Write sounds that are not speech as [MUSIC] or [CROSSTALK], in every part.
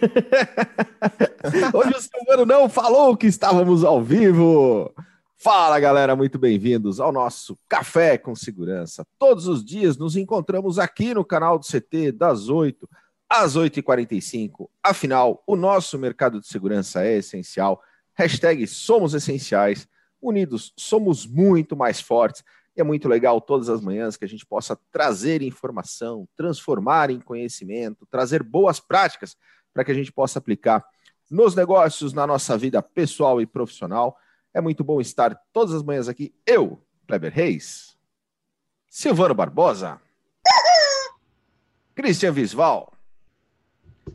[LAUGHS] Hoje o Silvano não falou que estávamos ao vivo. Fala galera, muito bem-vindos ao nosso Café com Segurança. Todos os dias nos encontramos aqui no canal do CT das 8 às 8h45. Afinal, o nosso mercado de segurança é essencial. Hashtag somos essenciais. Unidos somos muito mais fortes. E é muito legal todas as manhãs que a gente possa trazer informação, transformar em conhecimento, trazer boas práticas para que a gente possa aplicar nos negócios, na nossa vida pessoal e profissional. É muito bom estar todas as manhãs aqui. Eu, Kleber Reis, Silvano Barbosa, [LAUGHS] Cristian Visval,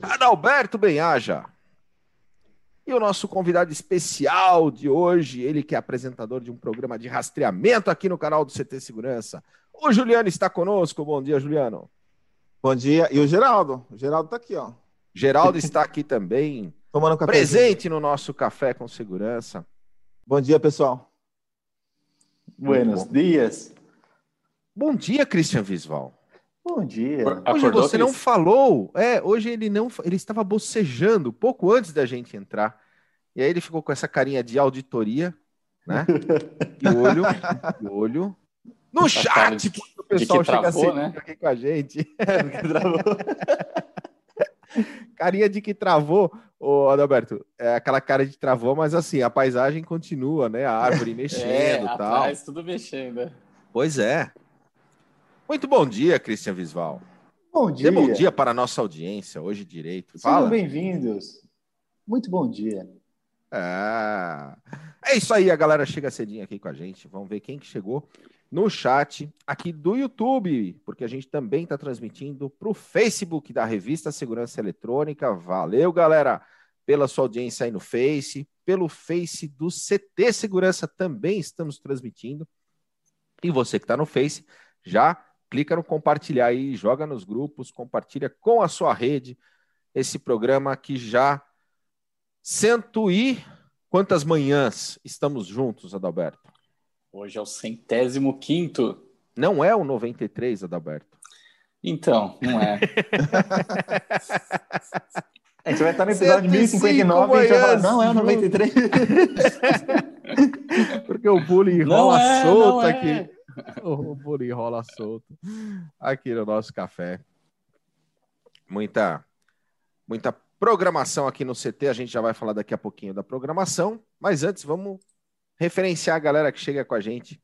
Adalberto Benhaja. E o nosso convidado especial de hoje, ele que é apresentador de um programa de rastreamento aqui no canal do CT Segurança. O Juliano está conosco. Bom dia, Juliano. Bom dia. E o Geraldo? O Geraldo está aqui, ó. Geraldo está aqui também. [LAUGHS] Tomando café. Presente no nosso Café com Segurança. Bom dia, pessoal. Buenos dias. Bom dia, Christian Visval. Bom dia. Hoje Acordou, você Cris? não falou. É, hoje ele não. Ele estava bocejando pouco antes da gente entrar. E aí ele ficou com essa carinha de auditoria, né? [LAUGHS] E olho, e olho. No chat, porque o pessoal chega travou, né? aqui com a gente. [LAUGHS] É, porque travou. Carinha de que travou, ô Adalberto. É aquela cara de travou, mas assim, a paisagem continua, né? A árvore [LAUGHS] mexendo e é, tal. Atrás, tudo mexendo. Pois é. Muito bom dia, Cristian Visval. Bom dia. Dê bom dia para a nossa audiência, hoje direito. Fala. Sejam bem-vindos. Muito bom dia. É... é isso aí, a galera chega cedinho aqui com a gente. Vamos ver quem que chegou no chat aqui do YouTube, porque a gente também está transmitindo para o Facebook da Revista Segurança Eletrônica. Valeu, galera, pela sua audiência aí no Face, pelo Face do CT Segurança também estamos transmitindo. E você que está no Face, já clica no compartilhar aí, joga nos grupos, compartilha com a sua rede esse programa que já cento e quantas manhãs estamos juntos, Adalberto? Hoje é o centésimo quinto. Não é o 93, Adalberto. Então, não é. [LAUGHS] a gente vai estar no episódio 1059 e a gente vai falar, não é o 93. [LAUGHS] Porque o bullying rola é, solto é. aqui. o bullying rola solto aqui no nosso café. Muita, muita programação aqui no CT. A gente já vai falar daqui a pouquinho da programação. Mas antes, vamos referenciar a galera que chega com a gente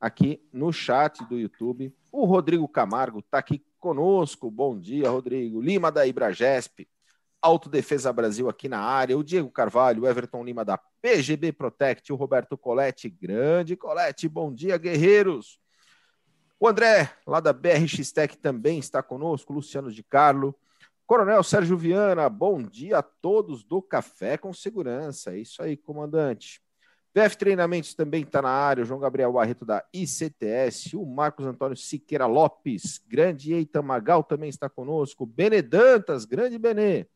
aqui no chat do YouTube. O Rodrigo Camargo está aqui conosco. Bom dia, Rodrigo. Lima da Ibragesp. Autodefesa Brasil aqui na área, o Diego Carvalho, o Everton Lima da PGB Protect, o Roberto Colette, grande Colette, bom dia, guerreiros. O André, lá da BRX Tech, também está conosco, Luciano de Carlo. Coronel Sérgio Viana, bom dia a todos do Café com Segurança. É isso aí, comandante. VF Treinamentos também está na área, o João Gabriel Barreto da ICTS, o Marcos Antônio Siqueira Lopes, grande Eitan Magal também está conosco, Benedantas, grande Benê.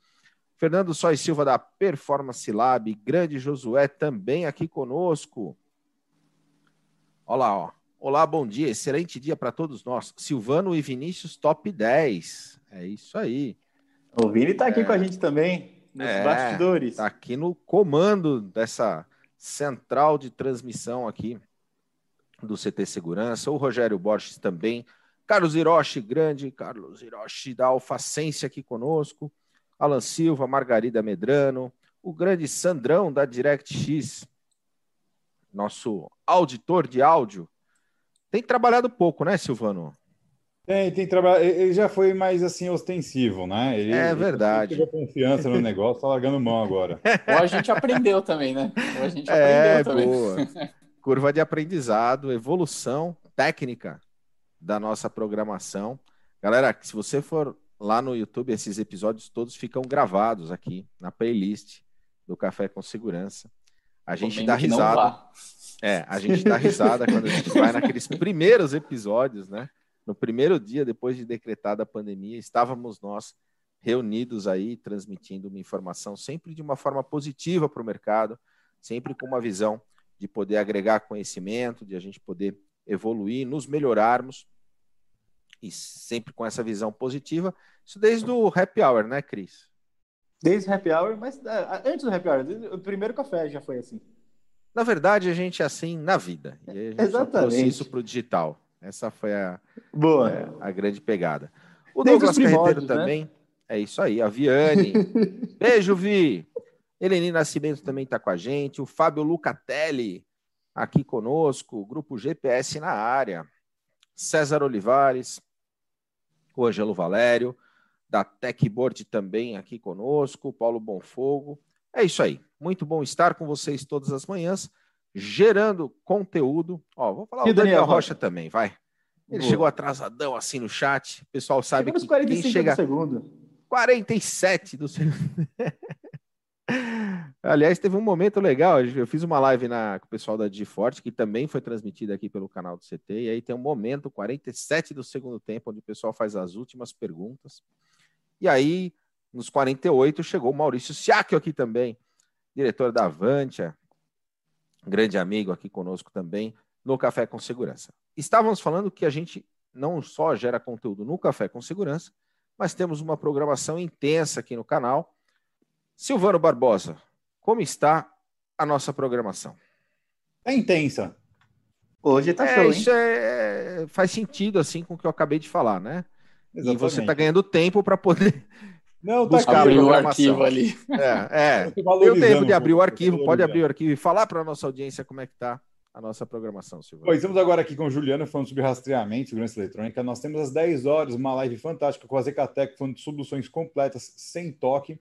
Fernando Sois Silva da Performance Lab, grande Josué também aqui conosco. Olá, ó. Olá, bom dia, excelente dia para todos nós. Silvano e Vinícius, top 10. É isso aí. O Vini está aqui é... com a gente também, nos é, bastidores. Está aqui no comando dessa central de transmissão aqui do CT Segurança. O Rogério Borges também. Carlos Hiroshi, grande Carlos Hiroshi da Alfacense aqui conosco. Alan Silva, Margarida Medrano, o grande Sandrão da DirectX, nosso auditor de áudio. Tem trabalhado pouco, né, Silvano? Tem, tem trabalhado. Ele já foi mais assim ostensivo, né? Ele, é verdade. Ele confiança no negócio, tá largando mão agora. [LAUGHS] Ou a gente aprendeu também, né? Ou a gente é, aprendeu também. Boa. [LAUGHS] Curva de aprendizado, evolução técnica da nossa programação. Galera, se você for lá no YouTube, esses episódios todos ficam gravados aqui na playlist do Café com Segurança. A gente dá risada. É, a gente dá risada quando a gente vai naqueles [LAUGHS] primeiros episódios, né? No primeiro dia depois de decretada a pandemia, estávamos nós reunidos aí transmitindo uma informação sempre de uma forma positiva para o mercado, sempre com uma visão de poder agregar conhecimento, de a gente poder evoluir, nos melhorarmos e sempre com essa visão positiva. Isso desde o happy hour, né, Cris? Desde o happy hour, mas uh, antes do happy hour, o primeiro café já foi assim. Na verdade, a gente é assim na vida. E a gente Exatamente. isso para o digital. Essa foi a, Boa. É, a grande pegada. O Desde Douglas Carreteiro né? também. É isso aí. A Viane. [LAUGHS] Beijo, Vi. Eleni Nascimento também está com a gente. O Fábio Lucatelli aqui conosco. Grupo GPS na área. César Olivares. O Ângelo Valério. Da Techboard também aqui conosco. Paulo Bonfogo. É isso aí. Muito bom estar com vocês todas as manhãs, gerando conteúdo. Ó, vou falar e o Daniel, Daniel Rocha também, vai. Ele Boa. chegou atrasadão assim no chat. O pessoal sabe Chegamos que 45 quem chega do segundo. 47 do segundo. [LAUGHS] Aliás, teve um momento legal. Eu fiz uma live na, com o pessoal da Forte, que também foi transmitida aqui pelo canal do CT. E aí tem um momento, 47 do segundo tempo, onde o pessoal faz as últimas perguntas. E aí nos 48 chegou o Maurício Siakio aqui também, diretor da Avantia, grande amigo aqui conosco também, no Café com Segurança. Estávamos falando que a gente não só gera conteúdo no Café com Segurança, mas temos uma programação intensa aqui no canal. Silvano Barbosa, como está a nossa programação? É intensa. Hoje está é, show, Isso é, faz sentido assim com o que eu acabei de falar, né? Exatamente. E você está ganhando tempo para poder não, tá buscar abrir o arquivo ali. É, é. Deu tempo de abrir o arquivo, pode abrir o arquivo e falar para a nossa audiência como é que está a nossa programação, Silvio. Pois estamos agora aqui com o Juliano falando sobre rastreamento, segurança eletrônica. Nós temos às 10 horas uma live fantástica com a Zecatec falando de soluções completas sem toque.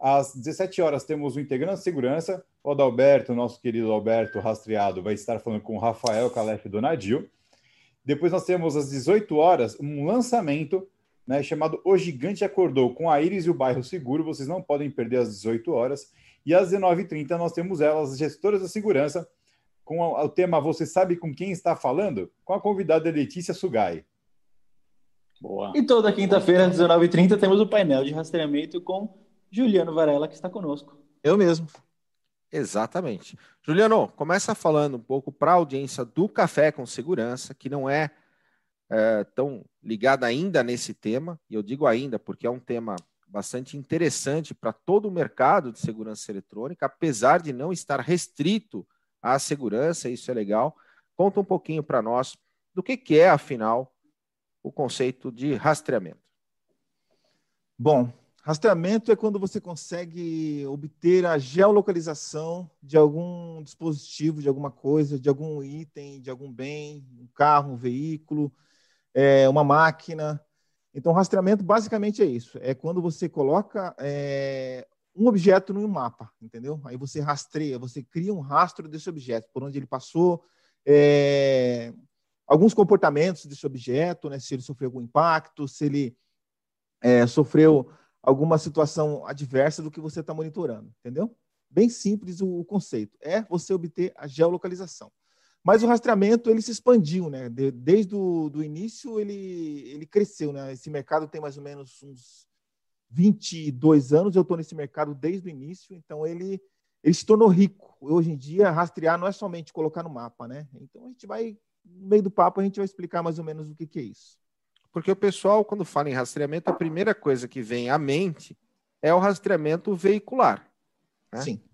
Às 17 horas temos o Integrando Segurança. O Adalberto, nosso querido Alberto rastreado, vai estar falando com o Rafael Calef Donadil. Depois nós temos às 18 horas um lançamento né, chamado O Gigante Acordou, com a Iris e o Bairro Seguro. Vocês não podem perder às 18 horas. E às 19h30 nós temos elas, as gestoras da segurança, com o tema Você Sabe Com Quem Está Falando? Com a convidada Letícia Sugai. Boa. E toda quinta-feira, às 19h30, temos o painel de rastreamento com Juliano Varela, que está conosco. Eu mesmo. Exatamente. Juliano, começa falando um pouco para a audiência do Café com Segurança, que não é é, tão ligada ainda nesse tema, e eu digo ainda porque é um tema bastante interessante para todo o mercado de segurança eletrônica, apesar de não estar restrito à segurança, isso é legal. Conta um pouquinho para nós do que, que é, afinal, o conceito de rastreamento. Bom, rastreamento é quando você consegue obter a geolocalização de algum dispositivo, de alguma coisa, de algum item, de algum bem, um carro, um veículo, é, uma máquina. Então, rastreamento basicamente é isso: é quando você coloca é, um objeto no mapa, entendeu? Aí você rastreia, você cria um rastro desse objeto, por onde ele passou, é, alguns comportamentos desse objeto, né? Se ele sofreu algum impacto, se ele é, sofreu alguma situação adversa do que você está monitorando, entendeu? Bem simples o, o conceito. É você obter a geolocalização. Mas o rastreamento ele se expandiu, né? De, desde o do início ele, ele cresceu, né? Esse mercado tem mais ou menos uns 22 anos, eu estou nesse mercado desde o início, então ele, ele se tornou rico. Hoje em dia, rastrear não é somente colocar no mapa, né? Então a gente vai, no meio do papo, a gente vai explicar mais ou menos o que, que é isso. Porque o pessoal, quando fala em rastreamento, a primeira coisa que vem à mente é o rastreamento veicular. Né? Sim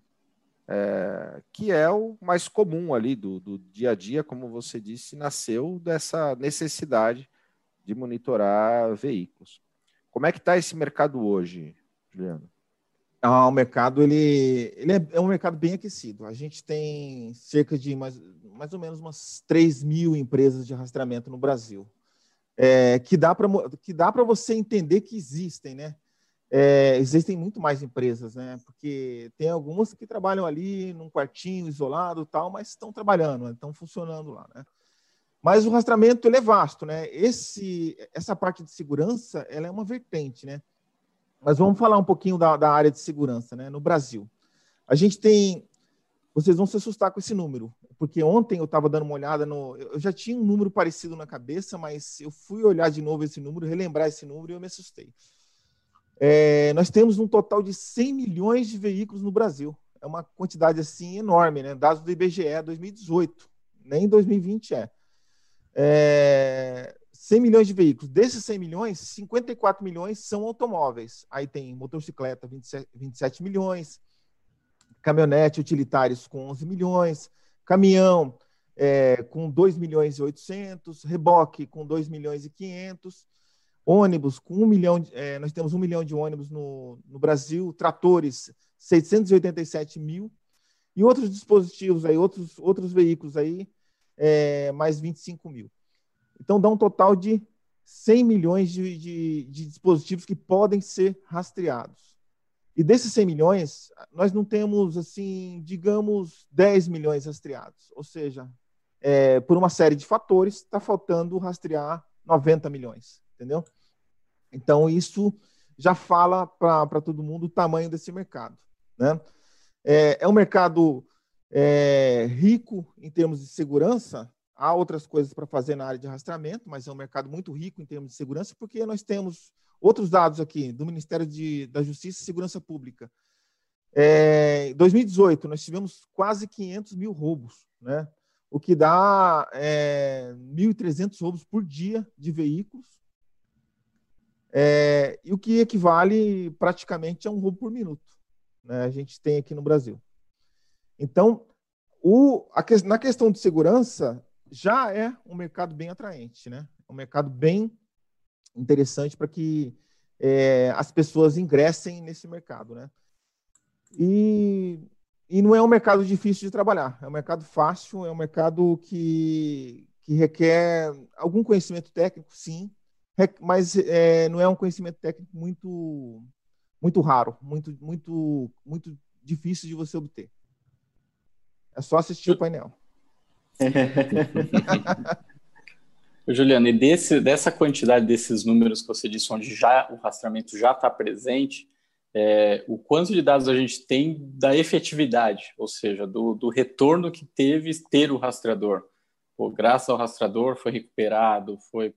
é, que é o mais comum ali do, do dia a dia, como você disse, nasceu dessa necessidade de monitorar veículos. Como é que está esse mercado hoje, Juliano? Ah, o mercado ele, ele é, é, um mercado bem aquecido. A gente tem cerca de mais, mais ou menos umas 3 mil empresas de rastreamento no Brasil. É, que dá para você entender que existem, né? É, existem muito mais empresas, né? Porque tem algumas que trabalham ali num quartinho isolado, tal, mas estão trabalhando, né? estão funcionando lá, né? Mas o rastreamento é vasto, né? Esse, essa parte de segurança, ela é uma vertente, né? Mas vamos falar um pouquinho da, da área de segurança, né? No Brasil, a gente tem, vocês vão se assustar com esse número, porque ontem eu estava dando uma olhada no, eu já tinha um número parecido na cabeça, mas eu fui olhar de novo esse número, relembrar esse número e eu me assustei. É, nós temos um total de 100 milhões de veículos no Brasil. É uma quantidade assim enorme, né? Dados do IBGE 2018, nem 2020 é. é 100 milhões de veículos. Desses 100 milhões, 54 milhões são automóveis. Aí tem motocicleta, 27, 27 milhões, caminhonete utilitários com 11 milhões, caminhão é, com 2 milhões e 800, reboque com 2 milhões e 500, ônibus com 1 milhão, é, nós temos 1 milhão de ônibus no, no Brasil, tratores 687 mil, e outros dispositivos aí, outros, outros veículos aí, é, mais 25 mil. Então dá um total de 100 milhões de, de, de dispositivos que podem ser rastreados. E desses 100 milhões, nós não temos, assim, digamos, 10 milhões rastreados. Ou seja, é, por uma série de fatores, está faltando rastrear 90 milhões, entendeu? Então, isso já fala para todo mundo o tamanho desse mercado. Né? É, é um mercado é, rico em termos de segurança, há outras coisas para fazer na área de rastreamento, mas é um mercado muito rico em termos de segurança, porque nós temos outros dados aqui do Ministério de, da Justiça e Segurança Pública. É, em 2018, nós tivemos quase 500 mil roubos, né? o que dá é, 1.300 roubos por dia de veículos, é, e o que equivale praticamente a um roubo por minuto. Né? A gente tem aqui no Brasil. Então, o, na questão de segurança, já é um mercado bem atraente, né? um mercado bem interessante para que é, as pessoas ingressem nesse mercado, né? E, e não é um mercado difícil de trabalhar, é um mercado fácil, é um mercado que, que requer algum conhecimento técnico, sim, mas é, não é um conhecimento técnico muito muito raro, muito muito muito difícil de você obter. É só assistir o painel. [LAUGHS] Juliano, e desse, dessa quantidade desses números que você disse, onde já o rastreamento já está presente, é, o quanto de dados a gente tem da efetividade, ou seja, do, do retorno que teve ter o rastreador. Pô, graças ao rastreador foi recuperado, foi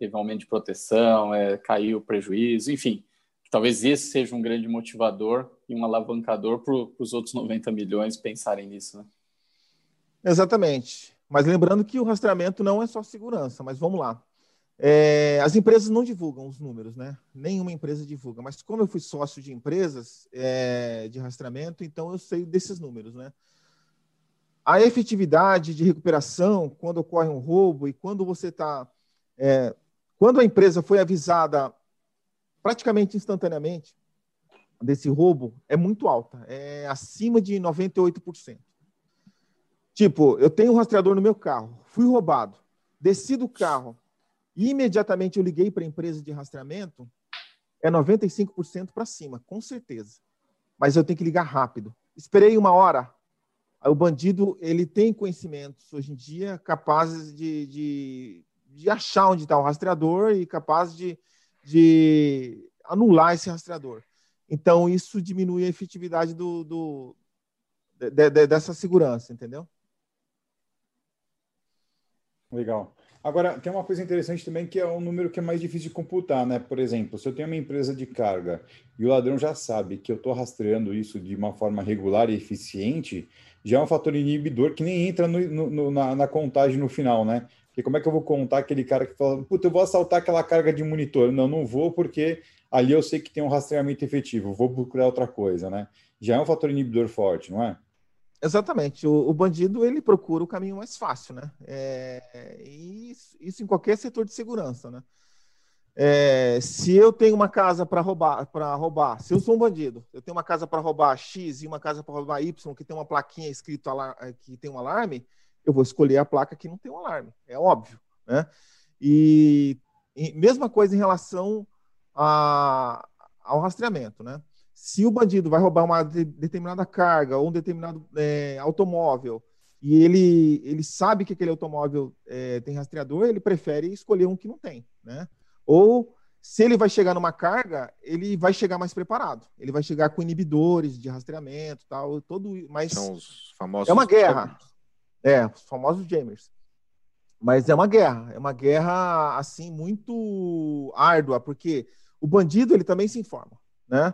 teve um aumento de proteção, é, caiu o prejuízo, enfim. Talvez esse seja um grande motivador e um alavancador para os outros 90 milhões pensarem nisso. Né? Exatamente. Mas lembrando que o rastreamento não é só segurança, mas vamos lá. É, as empresas não divulgam os números, né? Nenhuma empresa divulga. Mas como eu fui sócio de empresas é, de rastreamento, então eu sei desses números, né? A efetividade de recuperação quando ocorre um roubo e quando você está. É, quando a empresa foi avisada praticamente instantaneamente desse roubo, é muito alta, é acima de 98%. Tipo, eu tenho um rastreador no meu carro, fui roubado, desci do carro e imediatamente eu liguei para a empresa de rastreamento, é 95% para cima, com certeza. Mas eu tenho que ligar rápido. Esperei uma hora. Aí o bandido ele tem conhecimentos hoje em dia capazes de, de, de achar onde está o rastreador e capaz de, de anular esse rastreador. Então, isso diminui a efetividade do, do de, de, dessa segurança, entendeu? Legal. Agora, tem uma coisa interessante também que é um número que é mais difícil de computar, né? Por exemplo, se eu tenho uma empresa de carga e o ladrão já sabe que eu estou rastreando isso de uma forma regular e eficiente, já é um fator inibidor que nem entra no, no, na, na, contagem no final, né? Porque como é que eu vou contar aquele cara que fala, puta, eu vou assaltar aquela carga de monitor? Não, não vou, porque ali eu sei que tem um rastreamento efetivo, vou procurar outra coisa, né? Já é um fator inibidor forte, não é? Exatamente. O, o, bandido ele procura o caminho mais fácil, né? É, isso, isso, em qualquer setor de segurança, né? É, se eu tenho uma casa para roubar, para roubar, se eu sou um bandido, eu tenho uma casa para roubar X e uma casa para roubar Y que tem uma plaquinha escrito que tem um alarme, eu vou escolher a placa que não tem um alarme, é óbvio, né? E, e mesma coisa em relação a, ao rastreamento, né? se o bandido vai roubar uma de, determinada carga ou um determinado é, automóvel e ele, ele sabe que aquele automóvel é, tem rastreador, ele prefere escolher um que não tem, né? Ou se ele vai chegar numa carga, ele vai chegar mais preparado. Ele vai chegar com inibidores de rastreamento, tal, todo, mas São os famosos é uma guerra. É, os famosos jammers. Mas é uma guerra, é uma guerra assim muito árdua, porque o bandido ele também se informa, né?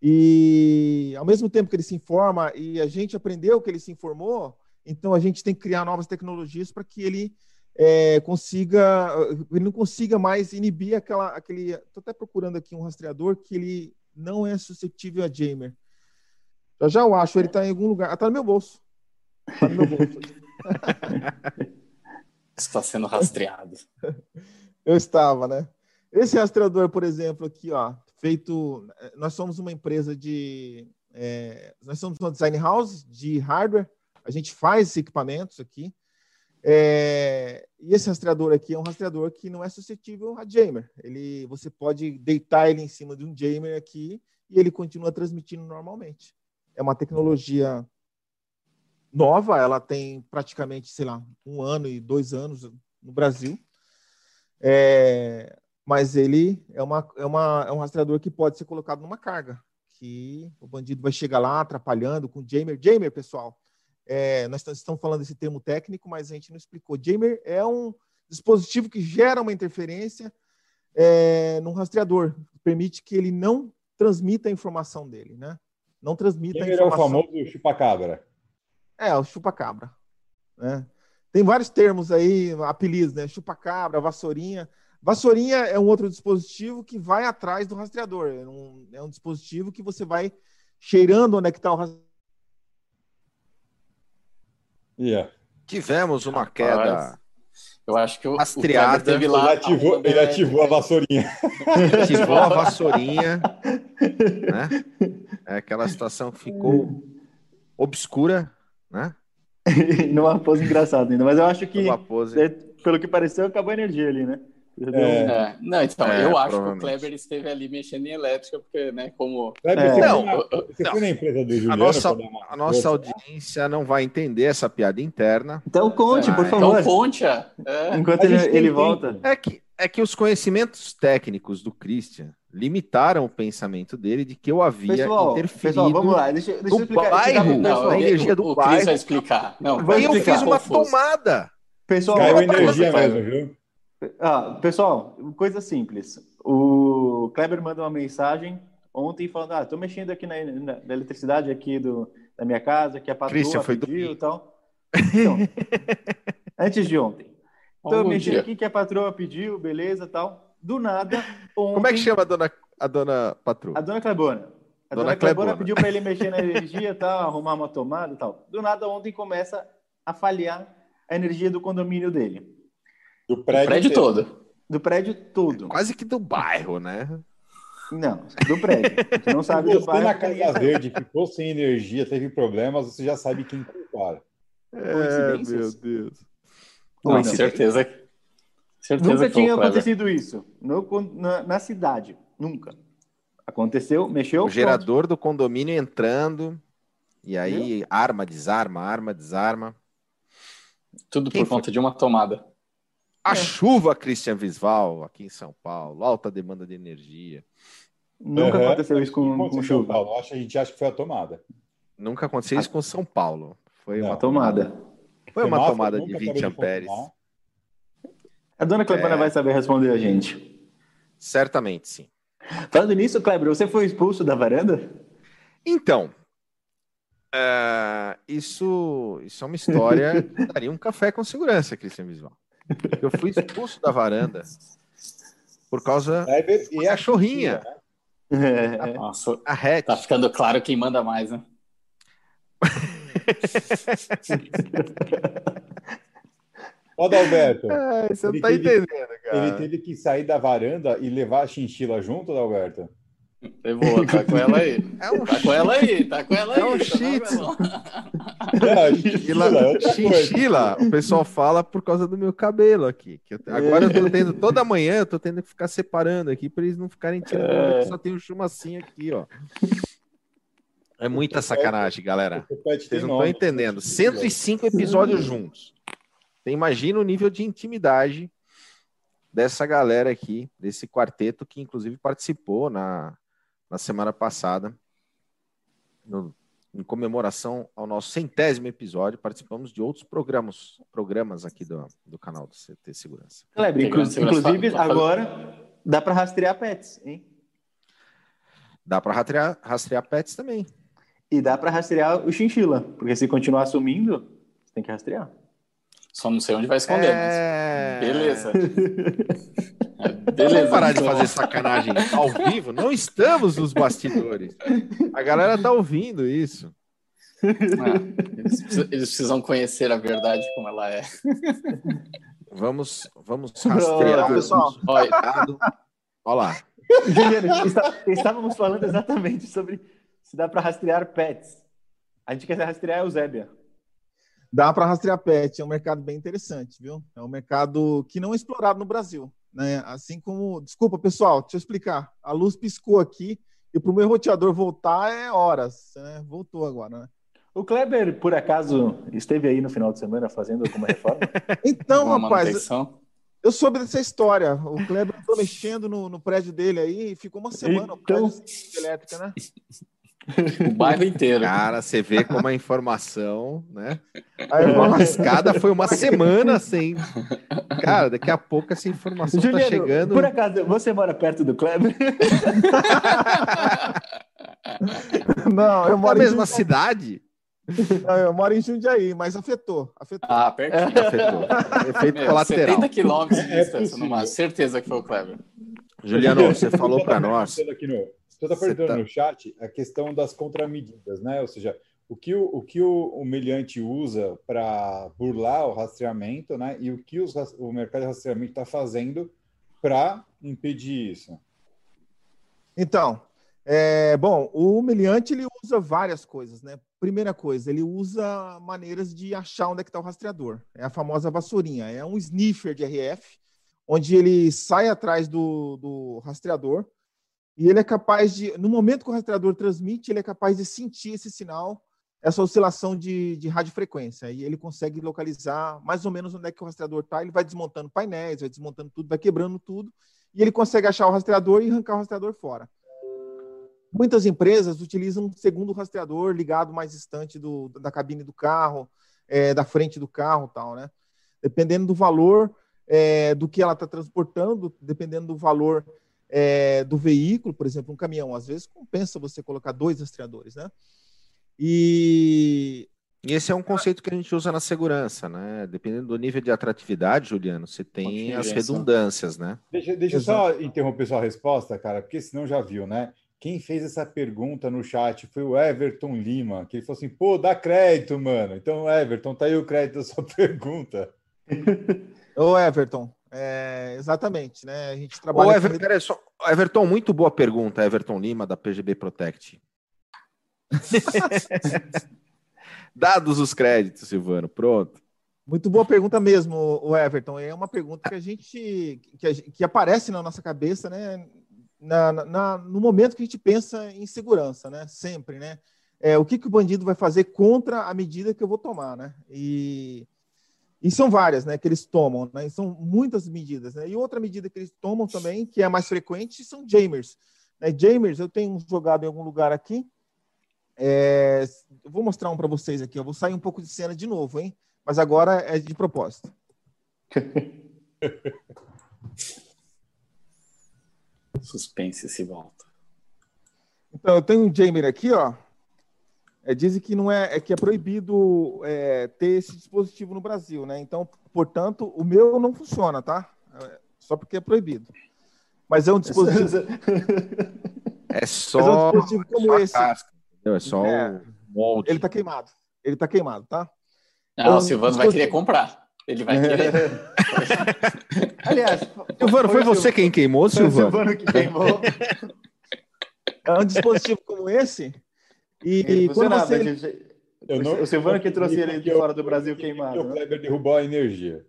E ao mesmo tempo que ele se informa e a gente aprendeu que ele se informou, então a gente tem que criar novas tecnologias para que ele é, consiga, ele não consiga mais inibir aquela, aquele. Estou até procurando aqui um rastreador que ele não é suscetível a Jamer. Já já eu acho, ele está em algum lugar. Ah, tá no meu bolso. Tá no meu bolso. [LAUGHS] Está sendo rastreado. eu estava, né? Esse rastreador, por exemplo, aqui, ó, feito. Nós somos uma empresa de. É, nós somos uma design house de hardware. A gente faz equipamentos aqui. É, e esse rastreador aqui é um rastreador que não é suscetível a jammer. Ele, você pode deitar ele em cima de um jammer aqui e ele continua transmitindo normalmente. É uma tecnologia nova, ela tem praticamente, sei lá, um ano e dois anos no Brasil. É, mas ele é, uma, é, uma, é um rastreador que pode ser colocado numa carga, que o bandido vai chegar lá atrapalhando com jammer. Jammer, pessoal, é, nós estamos falando desse termo técnico, mas a gente não explicou. Jammer é um dispositivo que gera uma interferência é, num rastreador, permite que ele não transmita a informação dele, né? Não transmita Jammer a informação. é o famoso chupacabra. É, o chupacabra. Né? Tem vários termos aí, apelidos, né? Chupacabra, vassourinha. Vassourinha é um outro dispositivo que vai atrás do rastreador. É um, é um dispositivo que você vai cheirando onde é que está o rastreador Yeah. Tivemos uma Rapaz, queda. Eu acho que o, rastreada. O teve lá ele ativou, ele ativou a vassourinha. Ativou a vassourinha. né? É aquela situação que ficou obscura, né? [LAUGHS] Numa pose engraçada ainda, mas eu acho que, pose... pelo que pareceu, acabou a energia ali, né? É. É. Não, então, é, eu acho que o Kleber esteve ali mexendo em elétrica, porque, né, como... Kleber, é. não, você foi na empresa do Juliano... A nossa, a nossa audiência não vai entender essa piada interna. Então conte, por favor. Então conte, é. Enquanto ele, ele volta. É que, é que os conhecimentos técnicos do Christian limitaram o pensamento dele de que eu havia pessoal, interferido pessoal, vamos lá, deixa, deixa eu explicar. bairro, não, a energia do o, bairro. O Chris vai explicar. Não, e eu fiz uma confuso. tomada. Pessoal, Caiu energia mesmo, viu? Ah, pessoal, coisa simples. O Kleber manda uma mensagem ontem falando: Ah, tô mexendo aqui na, na, na eletricidade aqui do, da minha casa, que a patroa foi pediu e tal. Então, [LAUGHS] antes de ontem. Tô mexendo dia. aqui que a patroa pediu, beleza tal. Do nada. Ontem, Como é que chama a dona, a dona patroa? A dona Clebona. A dona, dona Clebona pediu para ele mexer na energia [LAUGHS] tal, arrumar uma tomada e tal. Do nada, ontem começa a falhar a energia do condomínio dele. Do prédio, do prédio todo. Do prédio todo. Quase que do bairro, né? Não, do prédio. Você não sabe do bairro. na Casa Verde ficou sem energia, teve problemas, você já sabe quem culpar. É, meu Deus. Com não, certeza. certeza Nunca tinha acontecido isso no, na, na, cidade. Nunca. Aconteceu, mexeu. O gerador do condomínio entrando. E aí, Viu? arma, desarma, arma, desarma. Tudo Quem por foi? conta de uma tomada. A é. chuva, Christian Visval, aqui em São Paulo, alta demanda de energia. Nunca uhum. aconteceu isso com, com chuva. Paulo. a gente acha que foi a tomada. Nunca aconteceu isso com São Paulo. Foi Não, uma tomada. Foi uma tomada de 20 amperes. A dona Clebana é... vai saber responder a gente. Certamente, sim. Falando nisso, Kleber, você foi expulso da varanda? Então, uh, isso, isso é uma história [LAUGHS] que daria um café com segurança, Cristian Visual. Eu fui expulso da varanda por causa é, da cachorrinha. Né? É. Nossa, a Hatch. Tá ficando claro quem manda mais, né? [LAUGHS] [LAUGHS] Ó, Dalberto. É, você não tá teve, entendendo, cara. Ele teve que sair da varanda e levar a chinchila junto, Dalberto? Levou, tá com ela aí. É um tá com ela aí, tá com ela aí. É um shih é, chinchila, chinchila, o pessoal fala por causa do meu cabelo aqui. Que eu, agora eu tô tendo, toda manhã eu tô tendo que ficar separando aqui para eles não ficarem tirando. É. Só tem um chumacinho aqui, ó. É muita sacanagem, galera. Vocês não estão entendendo. 105 episódios juntos. Você imagina o nível de intimidade dessa galera aqui, desse quarteto que inclusive participou na, na semana passada, no, em comemoração ao nosso centésimo episódio, participamos de outros programas, programas aqui do, do canal do CT Segurança. Kleber, inclusive agora dá para rastrear pets, hein? Dá para rastrear, rastrear pets também. E dá para rastrear o chinchila, porque se continuar sumindo, você tem que rastrear. Só não sei onde vai esconder, é... mas beleza. [LAUGHS] beleza. Vamos parar de fazer sacanagem ao vivo? Não estamos nos bastidores. A galera tá ouvindo isso. Ah, eles, eles, precisam conhecer a verdade como ela é. Vamos, vamos rastrear. Olá, pessoal. Olha lá. Juliano, estávamos falando exatamente sobre se dá para rastrear pets. A gente quer rastrear a Eusébia. Dá para rastrear pet, é um mercado bem interessante, viu? É um mercado que não é explorado no Brasil. Né? Assim como. Desculpa, pessoal, deixa eu explicar. A luz piscou aqui e para o meu roteador voltar é horas. Né? Voltou agora, né? O Kleber, por acaso, esteve aí no final de semana fazendo alguma reforma? [LAUGHS] então, Uma rapaz, manutenção. eu soube dessa história. O Kleber estou mexendo no, no, prédio dele aí e ficou uma semana então... no prédio elétrica, né? O bairro inteiro. Cara, você vê como a informação, né? A escada foi uma semana sem. Cara, daqui a pouco essa informação tá Juliano, tá chegando. Por acaso, você mora perto do Kleber? [LAUGHS] Não, eu moro na mesma cidade. Não, eu moro em Jundiaí, mas afetou. afetou. Ah, pertinho. Afetou. Efeito Meu, colateral. 70 quilômetros de distância, numa certeza que foi o Kleber. Juliano, você falou para nós. Aqui no, você está perguntando tá... no chat a questão das contramedidas, né? Ou seja, o que o, o, que o, meliante usa para burlar o rastreamento, né? E o que os, o mercado de rastreamento está fazendo para impedir isso? Então, é, bom, o meliante ele usa várias coisas, né? Primeira coisa, ele usa maneiras de achar onde é que está o rastreador. É a famosa vassourinha. É um sniffer de RF, onde ele sai atrás do, do rastreador, e ele é capaz de, no momento que o rastreador transmite, ele é capaz de sentir esse sinal, essa oscilação de, de radiofrequência. E ele consegue localizar mais ou menos onde é que o rastreador está. Ele vai desmontando painéis, vai desmontando tudo, vai quebrando tudo. E ele consegue achar o rastreador e arrancar o rastreador fora. Muitas empresas utilizam um segundo rastreador ligado mais distante do, da cabine do carro, é, da frente do carro tal, né? Dependendo do valor é, do que ela está transportando, dependendo do valor é, do veículo, por exemplo, um caminhão, às vezes compensa você colocar dois rastreadores, né? E... e esse é um conceito que a gente usa na segurança, né? Dependendo do nível de atratividade, Juliano, você tem as redundâncias, né? Deixa, deixa eu só interromper sua resposta, cara, porque senão já viu, né? Quem fez essa pergunta no chat foi o Everton Lima, que ele falou assim: pô, dá crédito, mano. Então, Everton, tá aí o crédito da sua [LAUGHS] pergunta. Ô, Everton, é, exatamente, né? A gente trabalha. Ô, Ever, com... só, Everton, muito boa pergunta, Everton Lima, da PGB Protect. [LAUGHS] Dados os créditos, Silvano, pronto. Muito boa pergunta mesmo, o Everton. É uma pergunta que a gente que, que aparece na nossa cabeça, né? Na, na, no momento que a gente pensa em segurança, né? Sempre, né? É, o que, que o bandido vai fazer contra a medida que eu vou tomar, né? E e são várias, né, que eles tomam, né? São muitas medidas, né? E outra medida que eles tomam também, que é a mais frequente, são jamers. Né? Jamers, eu tenho jogado em algum lugar aqui. É... vou mostrar um para vocês aqui. Eu vou sair um pouco de cena de novo, hein? Mas agora é de propósito. [LAUGHS] Suspense se volta. Então, eu tenho um jamer aqui, ó. É, dizem que não é, é que é proibido é, ter esse dispositivo no Brasil, né? Então, portanto, o meu não funciona, tá? É, só porque é proibido. Mas é um dispositivo. [LAUGHS] é só. Mas é um dispositivo como esse. Casca, é só é, molde. Ele tá queimado. Ele tá queimado, tá? Não, então, o Silvano vai querer comprar. Ele vai querer. [LAUGHS] Aliás, Silvano, foi, foi você quem queimou, Silvano? Foi o Silvano que queimou. É um dispositivo como esse e quando você... Eu não, o Silvano que trouxe ele de fora do Brasil queimado. O né? Kleber derrubou a energia.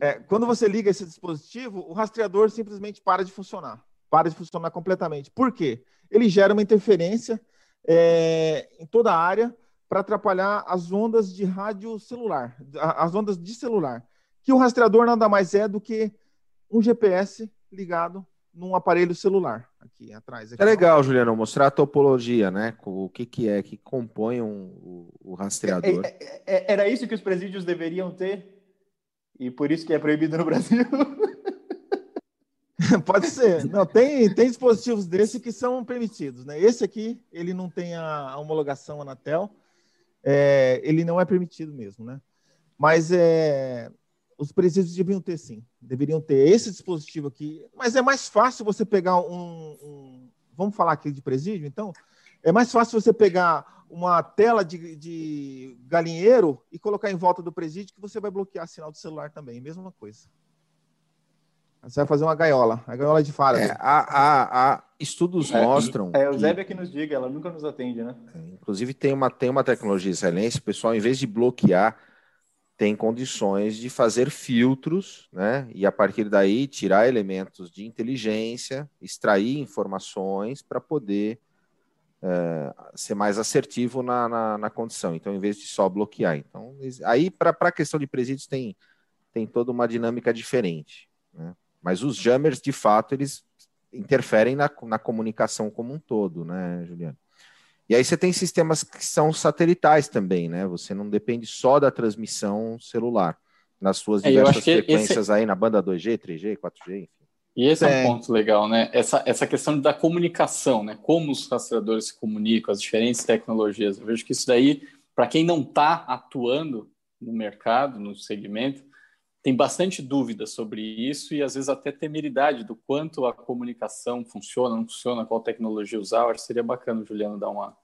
É, quando você liga esse dispositivo, o rastreador simplesmente para de funcionar. Para de funcionar completamente. Por quê? Ele gera uma interferência é, em toda a área para atrapalhar as ondas de rádio celular, as ondas de celular. Que o rastreador nada mais é do que um GPS ligado num aparelho celular aqui atrás. Aqui. É legal, Juliano, mostrar a topologia, né? O que, que é que compõe um, o, o rastreador. É, é, é, era isso que os presídios deveriam ter? E por isso que é proibido no Brasil? [LAUGHS] Pode ser. Não, tem, tem dispositivos desse que são permitidos, né? Esse aqui, ele não tem a, a homologação Anatel, é, ele não é permitido mesmo, né? Mas é, os presídios deviam ter sim, deveriam ter esse dispositivo aqui. Mas é mais fácil você pegar um, um vamos falar aqui de presídio, então é mais fácil você pegar uma tela de, de, galinheiro e colocar em volta do presídio que você vai bloquear sinal do celular também, mesma coisa. Você vai fazer uma gaiola, a gaiola de fara. É, a, a, a, estudos é, mostram. É, o Zébia que nos diga, ela nunca nos atende, né? É, inclusive, tem uma, tem uma tecnologia excelente, o pessoal, em vez de bloquear, tem condições de fazer filtros, né? E a partir daí tirar elementos de inteligência, extrair informações para poder é, ser mais assertivo na, na, na, condição. Então, em vez de só bloquear. Então, aí, para a questão de presídios, tem, tem toda uma dinâmica diferente. Né? Mas os jammers, de fato, eles interferem na, na comunicação como um todo, né, Juliano? E aí você tem sistemas que são satelitais também, né? Você não depende só da transmissão celular, nas suas é, diversas é, frequências esse... aí na banda 2G, 3G, 4G, enfim. E esse é, é um ponto legal, né? Essa, essa questão da comunicação, né? Como os rastreadores se comunicam, as diferentes tecnologias. Eu vejo que isso daí, para quem não está atuando no mercado, no segmento, tem bastante dúvida sobre isso e às vezes até temeridade do quanto a comunicação funciona, não funciona, qual tecnologia usar. Eu acho que seria bacana Juliano dar uma,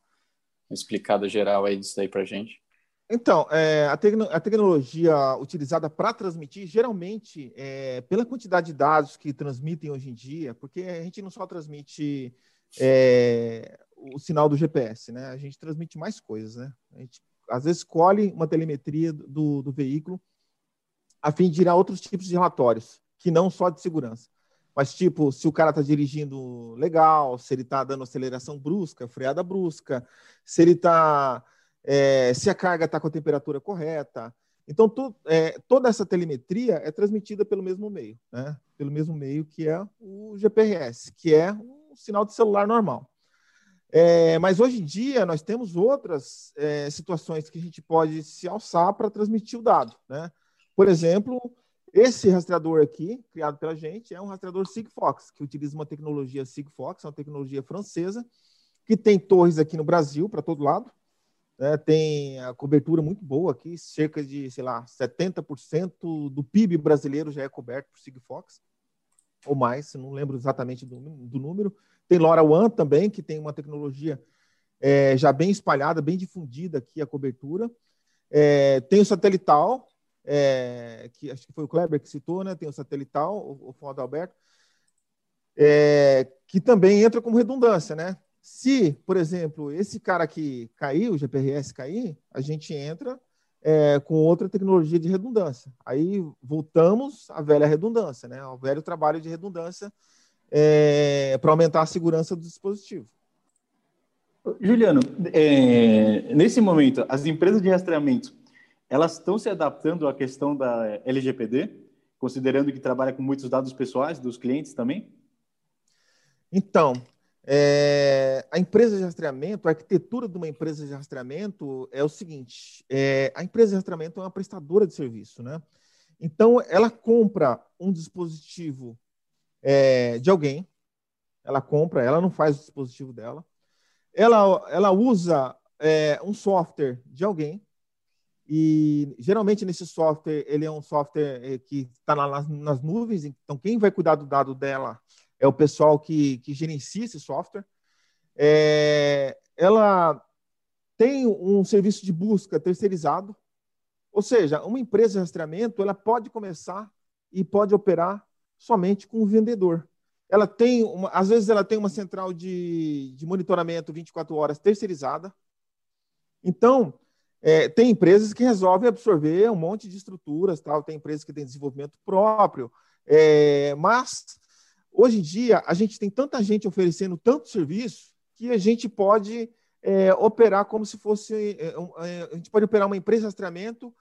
uma explicada geral aí disso aí para gente. Então, é, a, a, tecnologia utilizada para transmitir, geralmente, é, pela quantidade de dados que transmitem hoje em dia, porque a gente não só transmite é, o sinal do GPS, né? A gente transmite mais coisas, né? A gente, às vezes, colhe uma telemetria do, do veículo a fim de tirar outros tipos de relatórios, que não só de segurança. Mas, tipo, se o cara está dirigindo legal, se ele está dando aceleração brusca, freada brusca, se ele está. É, se a carga está com a temperatura correta. Então, tu, é, toda essa telemetria é transmitida pelo mesmo meio, né? Pelo mesmo meio que é o GPRS, que é um sinal de celular normal. É, mas hoje em dia nós temos outras é, situações que a gente pode se alçar para transmitir o dado, né? Por exemplo, esse rastreador aqui, criado pela gente, é um rastreador Sigfox, que utiliza uma tecnologia Sigfox, uma tecnologia francesa, que tem torres aqui no Brasil, para todo lado. É, tem a cobertura muito boa aqui, cerca de, sei lá, 70% do PIB brasileiro já é coberto por Sigfox, ou mais, não lembro exatamente do, do número. Tem LoRaWAN também, que tem uma tecnologia é, já bem espalhada, bem difundida aqui a cobertura. É, tem o satelital, é, que acho que foi o Kleber que citou, né? Tem o satelital, o, o Fundo Alberto, é, que também entra como redundância, né? Se, por exemplo, esse cara aqui cair, o GPRS cair, a gente entra é, com outra tecnologia de redundância. Aí voltamos à velha redundância, né? Ao velho trabalho de redundância é, para aumentar a segurança do dispositivo. Juliano, é, nesse momento, as empresas de rastreamento elas estão se adaptando à questão da LGPD, considerando que trabalha com muitos dados pessoais dos clientes também? Então, é, a empresa de rastreamento, a arquitetura de uma empresa de rastreamento é o seguinte: é, a empresa de rastreamento é uma prestadora de serviço, né? Então, ela compra um dispositivo é, de alguém, ela compra, ela não faz o dispositivo dela, ela, ela usa um software de alguém, e geralmente nesse software, ele é um software eh, que está nas, nas, nuvens, então quem vai cuidar do dado dela é o pessoal que, que gerencia esse software. É, ela tem um serviço de busca terceirizado, ou seja, uma empresa de rastreamento ela pode começar e pode operar somente com o vendedor. Ela tem, uma, às vezes, ela tem uma central de, de monitoramento 24 horas terceirizada. Então, é, tem empresas que resolvem absorver um monte de estruturas, tal. tem empresas que têm desenvolvimento próprio, é, mas hoje em dia a gente tem tanta gente oferecendo tanto serviço que a gente pode é, operar como se fosse. É, é, a gente pode operar uma empresa de rastreamento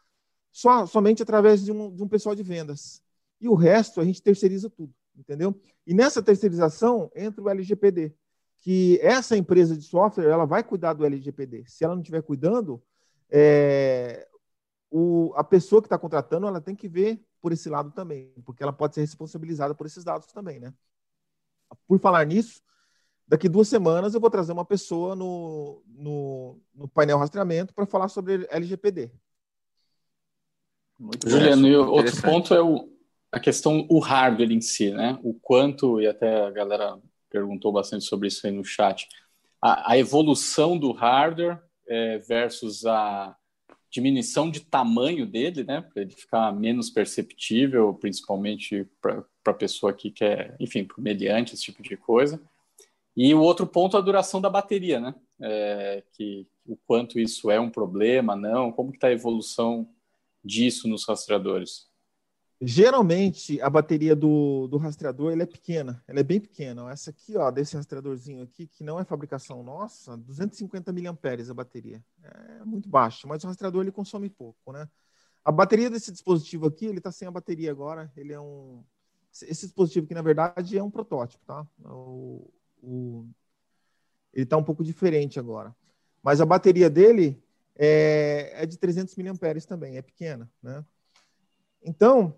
só, somente através de um, de um pessoal de vendas. E o resto a gente terceiriza tudo, entendeu? E nessa terceirização entra o LGPD, que essa empresa de software ela vai cuidar do LGPD. Se ela não estiver cuidando, é, o, a pessoa que está contratando ela tem que ver por esse lado também, porque ela pode ser responsabilizada por esses dados também, né? Por falar nisso, daqui duas semanas eu vou trazer uma pessoa no, no, no painel rastreamento para falar sobre LGPD. Muito Juliano, e outro ponto é o, a questão, o hardware em si, né? O quanto, e até a galera perguntou bastante sobre isso aí no chat, a, a evolução do hardware é, versus a diminuição de tamanho dele, né? Para ele ficar menos perceptível, principalmente para a pessoa que quer, enfim, para o mediante, esse tipo de coisa. E o outro ponto é a duração da bateria, né? É, que o quanto isso é um problema, não, como que está a evolução disso nos rastreadores? Geralmente, a bateria do, do rastreador ele é pequena, ela é bem pequena. Essa aqui, ó, desse rastreadorzinho aqui, que não é fabricação nossa, 250 mAh a bateria. É muito baixo, mas o rastreador ele consome pouco, né? A bateria desse dispositivo aqui, ele está sem a bateria agora. Ele é um... Esse dispositivo aqui, na verdade, é um protótipo, tá? O, o... Ele está um pouco diferente agora. Mas a bateria dele é, é de 300 mAh também, é pequena, né? Então,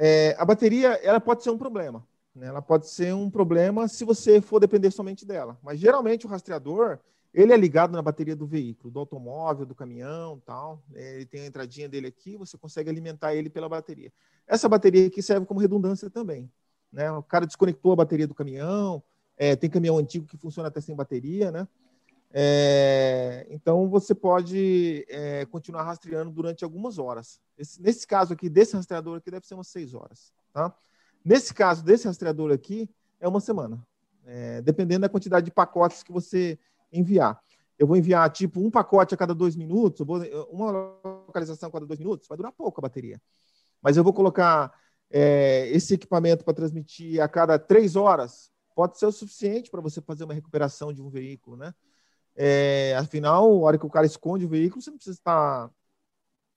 é, a bateria ela pode ser um problema. Né? Ela pode ser um problema se você for depender somente dela. Mas geralmente o rastreador ele é ligado na bateria do veículo, do automóvel, do caminhão, tal. Ele tem a entradinha dele aqui, você consegue alimentar ele pela bateria. Essa bateria aqui serve como redundância também. Né? O cara desconectou a bateria do caminhão, é, tem caminhão antigo que funciona até sem bateria, né? É, então você pode é, continuar rastreando durante algumas horas. Esse, nesse caso aqui, desse rastreador aqui, deve ser umas seis horas. Tá? Nesse caso, desse rastreador aqui, é uma semana. É, dependendo da quantidade de pacotes que você enviar. Eu vou enviar tipo um pacote a cada dois minutos, vou, uma localização a cada dois minutos, vai durar pouco a bateria. Mas eu vou colocar é, esse equipamento para transmitir a cada três horas, pode ser o suficiente para você fazer uma recuperação de um veículo, né? É, afinal, a hora que o cara esconde o veículo, você não precisa estar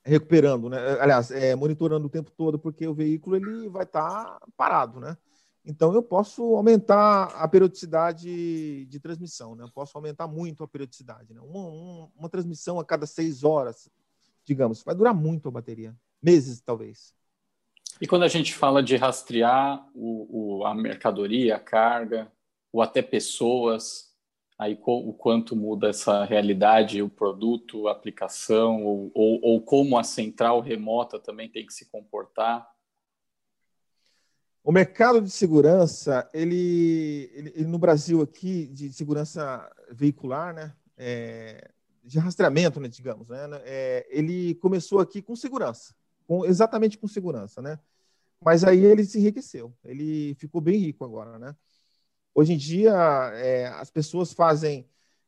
recuperando, né? Aliás, é, monitorando o tempo todo, porque o veículo ele vai estar parado, né? Então eu posso aumentar a periodicidade de transmissão, né? Eu posso aumentar muito a periodicidade, né? Uma, uma, uma transmissão a cada seis horas, digamos, vai durar muito a bateria, meses talvez. E quando a gente fala de rastrear o, o, a mercadoria, a carga, ou até pessoas, aí o quanto muda essa realidade, o produto, a aplicação, ou, ou, ou, como a central remota também tem que se comportar? O mercado de segurança, ele, ele, ele no Brasil aqui, de segurança veicular, né, é, de rastreamento, né, digamos, né, é, ele começou aqui com segurança, com, exatamente com segurança, né, mas aí ele se enriqueceu, ele ficou bem rico agora, né, Hoje em dia, é, as pessoas fazem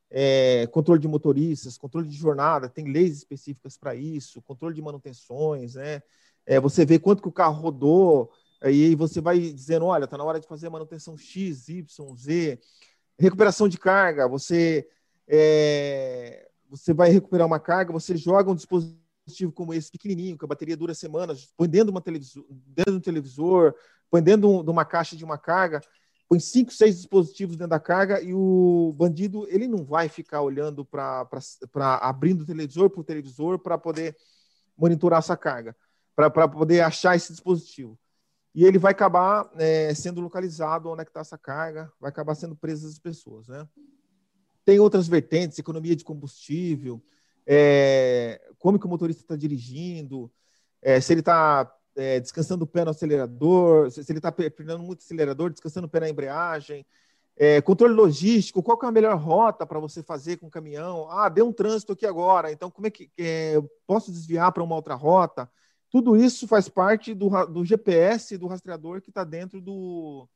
é, controle de motoristas, controle de jornada, tem leis específicas para isso, controle de manutenções, né? É, você vê quanto que o carro rodou, aí você vai dizendo, olha, está na hora de fazer manutenção X, Y, Z, recuperação de carga, você é, você vai recuperar uma carga, você joga um dispositivo como esse pequenininho, que a bateria dura semanas, põe dentro de uma televisor, dentro de um televisor, põe dentro de uma caixa de uma carga, põe cinco, seis dispositivos dentro da carga e o bandido ele não vai ficar olhando para abrindo o televisor por televisor para poder monitorar essa carga, para poder achar esse dispositivo. E ele vai acabar é, sendo localizado onde é está essa carga, vai acabar sendo presas as pessoas. Né? Tem outras vertentes, economia de combustível, é, como que o motorista está dirigindo, é, se ele está é, descansando o pé no acelerador, se, ele está perdendo muito acelerador, descansando o pé na embreagem, é, controle logístico, qual é a melhor rota para você fazer com o caminhão? Ah, deu um trânsito aqui agora, então como é que é, eu posso desviar para uma outra rota? Tudo isso faz parte do, do GPS do rastreador que está dentro do,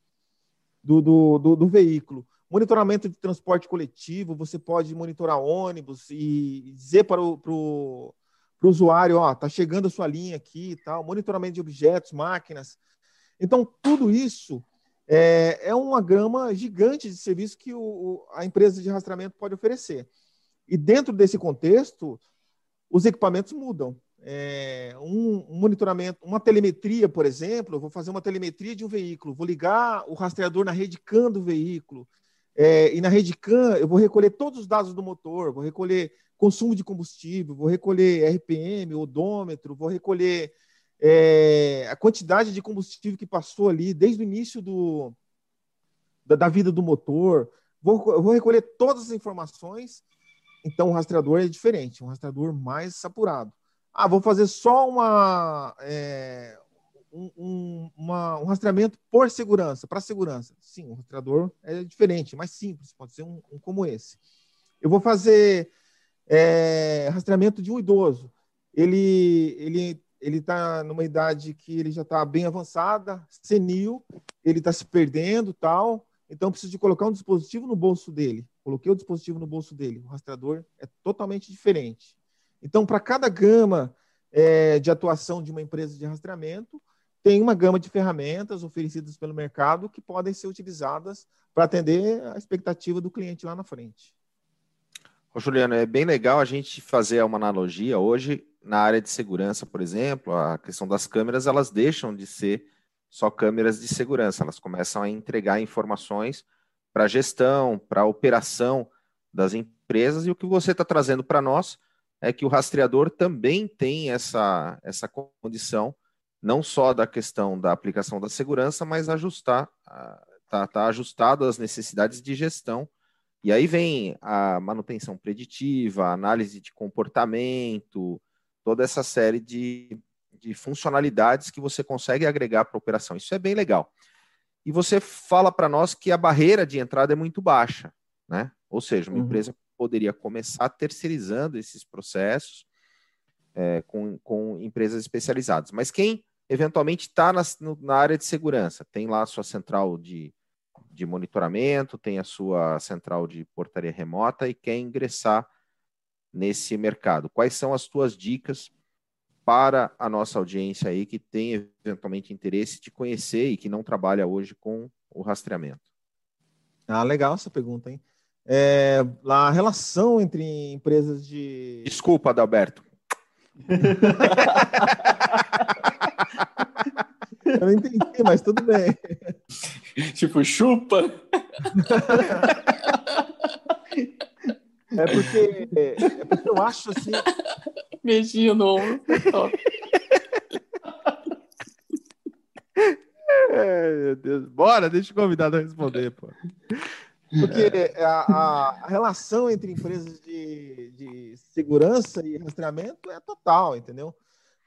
do, do, do, veículo. Monitoramento de transporte coletivo, você pode monitorar ônibus e dizer para o, para o para o usuário, ó, tá chegando a sua linha aqui e tal, monitoramento de objetos, máquinas. Então, tudo isso é, é uma gama gigante de serviço que o, a empresa de rastreamento pode oferecer. E dentro desse contexto, os equipamentos mudam. É, um, um, monitoramento, uma telemetria, por exemplo, vou fazer uma telemetria de um veículo, vou ligar o rastreador na rede CAN do veículo, é, e na rede CAN eu vou recolher todos os dados do motor, vou recolher consumo de combustível, vou recolher RPM, odômetro, vou recolher é, a quantidade de combustível que passou ali desde o início do, da, da vida do motor, vou, vou recolher todas as informações. Então, o rastreador é diferente, um rastreador mais apurado. Ah, vou fazer só uma, é, um, um, uma, um rastreamento por segurança, para segurança. Sim, o rastreador é diferente, mais simples, pode ser um, um como esse. Eu vou fazer é, rastreamento de um idoso. Ele ele ele está numa idade que ele já está bem avançada, senil, ele está se perdendo, tal. Então preciso de colocar um dispositivo no bolso dele. Coloquei o dispositivo no bolso dele. O rastreador é totalmente diferente. Então, para cada gama é, de atuação de uma empresa de rastreamento, tem uma gama de ferramentas oferecidas pelo mercado que podem ser utilizadas para atender a expectativa do cliente lá na frente. Ô, Juliano, é bem legal a gente fazer uma analogia. Hoje, na área de segurança, por exemplo, a questão das câmeras, elas deixam de ser só câmeras de segurança, elas começam a entregar informações para a gestão, para a operação das empresas, e o que você está trazendo para nós é que o rastreador também tem essa, essa condição não só da questão da aplicação da segurança, mas ajustar, tá, tá ajustado às necessidades de gestão. E aí vem a manutenção preditiva, análise de comportamento, toda essa série de, de funcionalidades que você consegue agregar para a operação. Isso é bem legal. E você fala para nós que a barreira de entrada é muito baixa, né? Ou seja, uma uhum. empresa poderia começar terceirizando esses processos é, com, com empresas especializadas. Mas quem eventualmente está na, na, área de segurança, tem lá a sua central de, de monitoramento, tem a sua central de portaria remota e quer ingressar nesse mercado. Quais são as tuas dicas para a nossa audiência aí que tem eventualmente interesse de conhecer e que não trabalha hoje com o rastreamento? Ah, legal essa pergunta, hein? É, a relação entre empresas de. Desculpa, Adalberto. [LAUGHS] Eu não entendi, mas tudo bem. [LAUGHS] Tipo, chupa. É porque, é porque eu acho assim. Beijinho no ombro. É, meu Deus. Bora, deixa o convidado responder, pô. Porque a, a, relação entre empresas de, de segurança e rastreamento é total, entendeu?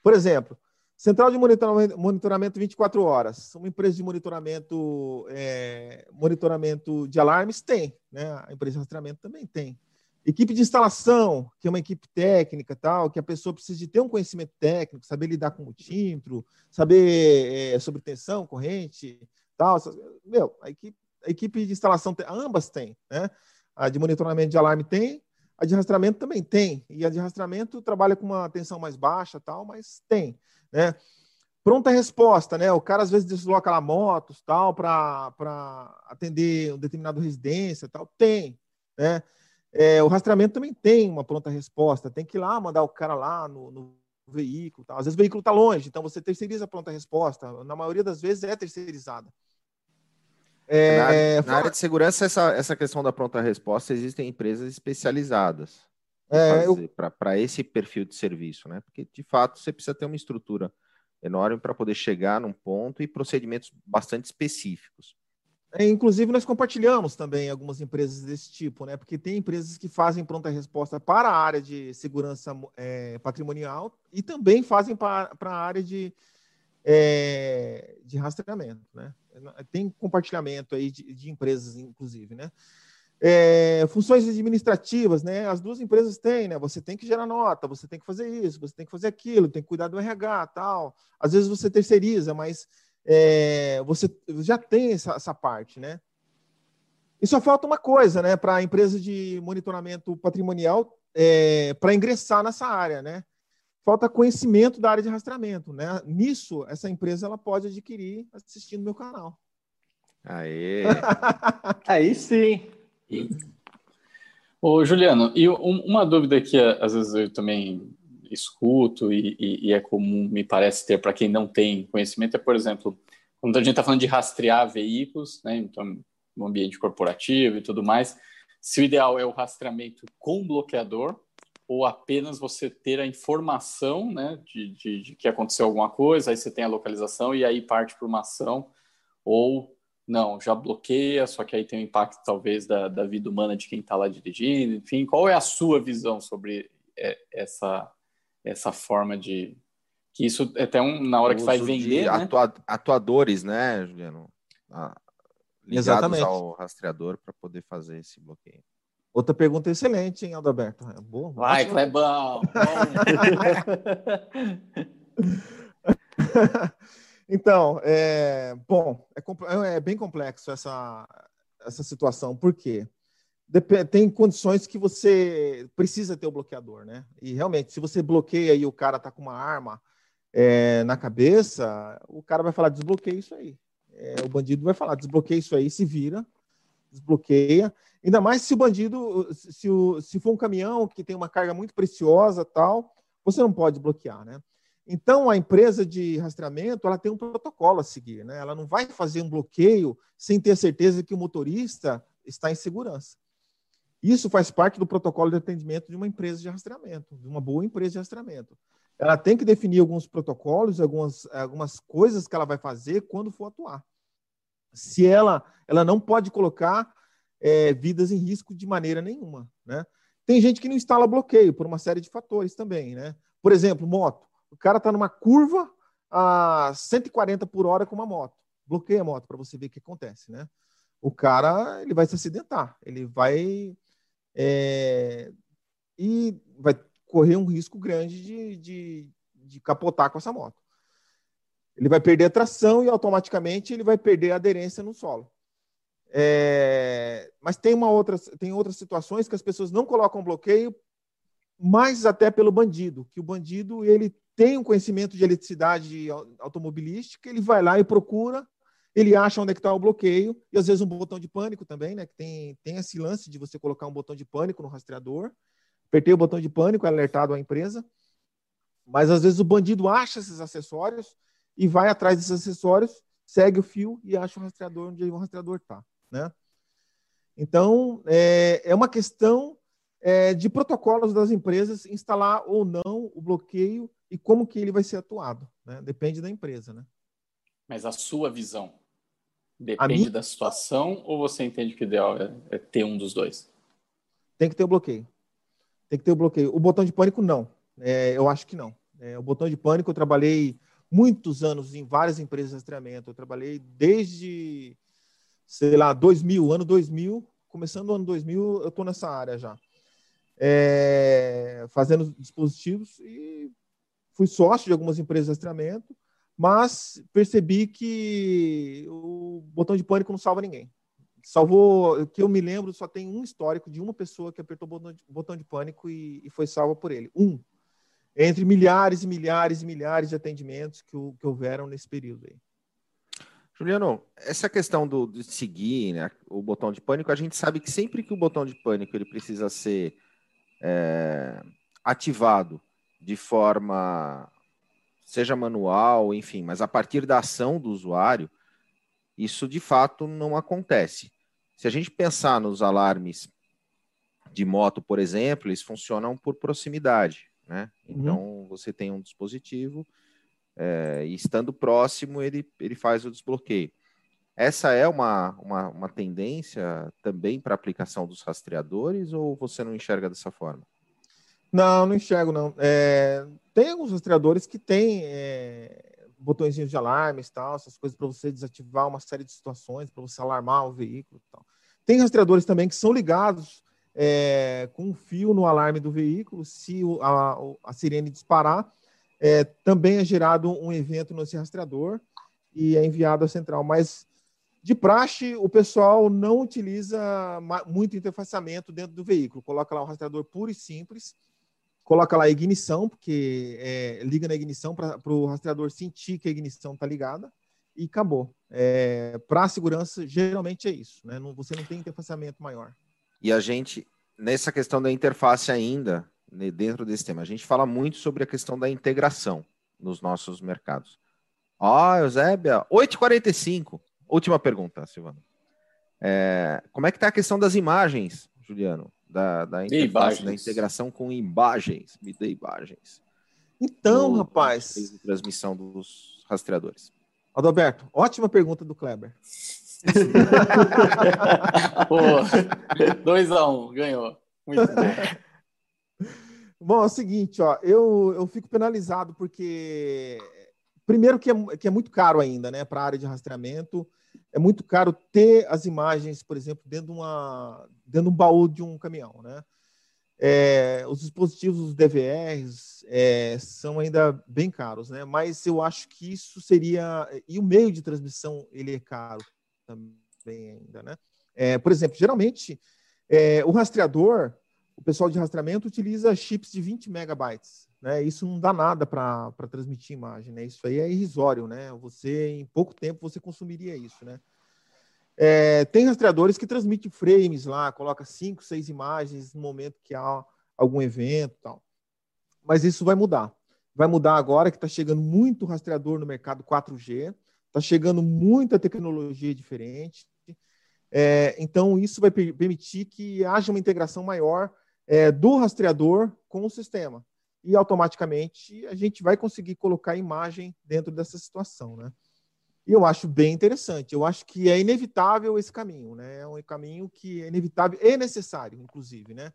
Por exemplo, central de monitoramento, monitoramento 24 horas. Uma empresa de monitoramento, é, monitoramento de alarmes tem, né? A empresa de rastreamento também tem. Equipe de instalação, que é uma equipe técnica, tal, que a pessoa precisa de ter um conhecimento técnico, saber lidar com o tímetro, saber é, sobre tensão, corrente, tal. Meu, a equipe a equipe de instalação, ambas têm, né? A de monitoramento de alarme tem, a de rastreamento também tem. E a de rastreamento trabalha com uma tensão mais baixa, tal, mas tem, né? Pronta resposta, né? O cara às vezes desloca lá motos, tal, para atender um determinado residência, tal, tem, né? É, o rastreamento também tem uma pronta resposta, tem que ir lá mandar o cara lá no, no veículo, tal. Às vezes o veículo está longe, então você terceiriza a pronta resposta. Na maioria das vezes é terceirizada. É, na, na área de segurança, essa, essa questão da pronta resposta, existem empresas especializadas é, para esse perfil de serviço, né? Porque, de fato, você precisa ter uma estrutura enorme para poder chegar num ponto e procedimentos bastante específicos. É, inclusive, nós compartilhamos também algumas empresas desse tipo, né? Porque tem empresas que fazem pronta resposta para a área de segurança é, patrimonial e também fazem para, para a área de, é, de rastreamento, né? Tem compartilhamento aí de, de empresas, inclusive, né? É, funções administrativas, né? As duas empresas têm, né? Você tem que gerar nota, você tem que fazer isso, você tem que fazer aquilo, tem que cuidar do RH, tal. Às vezes você terceiriza, mas é, você já tem essa, essa parte, né? E só falta uma coisa, né? Para a empresa de monitoramento patrimonial é, para ingressar nessa área, né? falta conhecimento da área de rastreamento, né? Nisso, essa empresa ela pode adquirir assistindo meu canal. Aê! Aí sim! Ô, Juliano, e uma dúvida que às vezes eu também escuto e, e, e é comum, me parece ter para quem não tem conhecimento, é, por exemplo, quando a gente está falando de rastrear veículos, né, então, no ambiente corporativo e tudo mais, se o ideal é o rastreamento com bloqueador, ou apenas você ter a informação né, de, de, de, que aconteceu alguma coisa, aí você tem a localização e aí parte para uma ação, ou não, já bloqueia, só que aí tem o impacto talvez da, da vida humana de quem está lá dirigindo, enfim, qual é a sua visão sobre é, essa, essa forma de que isso é até um, na hora que vai vender, né? Atua, atuadores, né, Juliano? ligados Exatamente. ao rastreador para poder fazer esse bloqueio. Outra pergunta excelente, hein, Adalberto? É boa. Vai, Clebão! [LAUGHS] [LAUGHS] então, é, bom, é, é, bem complexo essa, essa situação. Por quê? tem condições que você precisa ter o bloqueador, né? E realmente, se você bloqueia e o cara tá com uma arma é, na cabeça, o cara vai falar desbloqueia isso aí. É, o bandido vai falar desbloqueia isso aí, se vira, desbloqueia. Ainda mais se o bandido, se, o, se for um caminhão que tem uma carga muito preciosa, tal, você não pode bloquear, né? Então a empresa de rastreamento ela tem um protocolo a seguir, né? Ela não vai fazer um bloqueio sem ter certeza que o motorista está em segurança. Isso faz parte do protocolo de atendimento de uma empresa de rastreamento, de uma boa empresa de rastreamento. Ela tem que definir alguns protocolos, algumas, algumas coisas que ela vai fazer quando for atuar. Se ela, ela não pode colocar é, vidas em risco de maneira nenhuma, né? Tem gente que não instala bloqueio por uma série de fatores também, né? Por exemplo, moto. O cara está numa curva a 140 por hora com uma moto. Bloqueia a moto para você ver o que acontece, né? O cara ele vai se acidentar, ele vai é, e vai correr um risco grande de, de, de, capotar com essa moto. Ele vai perder a tração e automaticamente ele vai perder a aderência no solo. É, mas tem uma outra, tem outras situações que as pessoas não colocam bloqueio, mais até pelo bandido, que o bandido ele tem um conhecimento de eletricidade automobilística, ele vai lá e procura ele acha onde é está o bloqueio, e às vezes um botão de pânico também, né? Que tem, tem esse lance de você colocar um botão de pânico no rastreador. Apertei o botão de pânico, é alertado a empresa. Mas às vezes o bandido acha esses acessórios e vai atrás desses acessórios, segue o fio e acha o rastreador onde o rastreador está, né? Então, é, é uma questão é, de protocolos das empresas instalar ou não o bloqueio e como que ele vai ser atuado, né? Depende da empresa, né? Mas a sua visão depende minha... da situação ou você entende que o ideal é, é, ter um dos dois? Tem que ter o bloqueio. Tem que ter o bloqueio. O botão de pânico, não. É, eu acho que não. É, o botão de pânico, eu trabalhei muitos anos em várias empresas de rastreamento. Eu trabalhei desde, sei lá, 2000, ano 2000. Começando o ano 2000, eu estou nessa área já. É, fazendo dispositivos e fui sócio de algumas empresas de rastreamento mas percebi que o botão de pânico não salva ninguém. Salvou, que eu me lembro, só tem um histórico de uma pessoa que apertou o botão de, botão de pânico e, e, foi salva por ele. Um. Entre milhares e milhares e milhares de atendimentos que, que houveram nesse período aí. Juliano, essa questão do, de seguir né, o botão de pânico, a gente sabe que sempre que o botão de pânico ele precisa ser é, ativado de forma seja manual, enfim, mas a partir da ação do usuário, isso de fato não acontece. Se a gente pensar nos alarmes de moto, por exemplo, eles funcionam por proximidade, né? Uhum. Então uhum. você tem um dispositivo é, e estando próximo ele, ele faz o desbloqueio. Essa é uma, uma, uma tendência também para aplicação dos rastreadores ou você não enxerga dessa forma? Não, não enxergo, não. É, tem alguns rastreadores que têm é, botõezinhos de alarmes tal, essas coisas para você desativar uma série de situações, para você alarmar o veículo tal. Tem rastreadores também que são ligados é, com um fio no alarme do veículo. Se o, a, a, sirene disparar, é, também é gerado um evento nesse rastreador e é enviado à central. Mas, de praxe, o pessoal não utiliza muito interfaceamento dentro do veículo. Coloca lá um rastreador puro e simples coloca lá a ignição, porque é, liga na ignição para o rastreador sentir que a ignição está ligada e acabou. É, para a segurança, geralmente é isso, né? Não, você não tem interfaceamento maior. E a gente, nessa questão da interface ainda, né, dentro desse tema, a gente fala muito sobre a questão da integração nos nossos mercados. Ó, oh, Eusébia, 8h45. Última pergunta, Silvano. É, como é que está a questão das imagens, Juliano? da, da interface, da integração com imagens. Me dê imagens. Então, no, rapaz. De transmissão dos rastreadores. Adalberto, ótima pergunta do Kleber. [LAUGHS] Pô, 2 a 1 um, ganhou. Muito bom. [LAUGHS] Bom, é o seguinte, ó, eu, eu fico penalizado porque primeiro que é, que é muito caro ainda, né, para a área de rastreamento. É muito caro ter as imagens, por exemplo, dentro de, uma, dentro de um baú de um caminhão, né? É, os dispositivos DVRs é, são ainda bem caros, né? Mas eu acho que isso seria e o meio de transmissão ele é caro também ainda, né? É, por exemplo, geralmente é, o rastreador, o pessoal de rastreamento utiliza chips de 20 megabytes, né? Isso não dá nada para transmitir imagem, né? Isso aí é irrisório, né? Você em pouco tempo você consumiria isso, né? É, tem rastreadores que transmitem frames lá, coloca cinco, seis imagens no momento que há algum evento, tal. Mas isso vai mudar. Vai mudar agora que está chegando muito rastreador no mercado 4G, está chegando muita tecnologia diferente. É, então isso vai permitir que haja uma integração maior é, do rastreador com o sistema e automaticamente a gente vai conseguir colocar imagem dentro dessa situação, né? E eu acho bem interessante. Eu acho que é inevitável esse caminho, né? É um caminho que é inevitável e necessário, inclusive, né?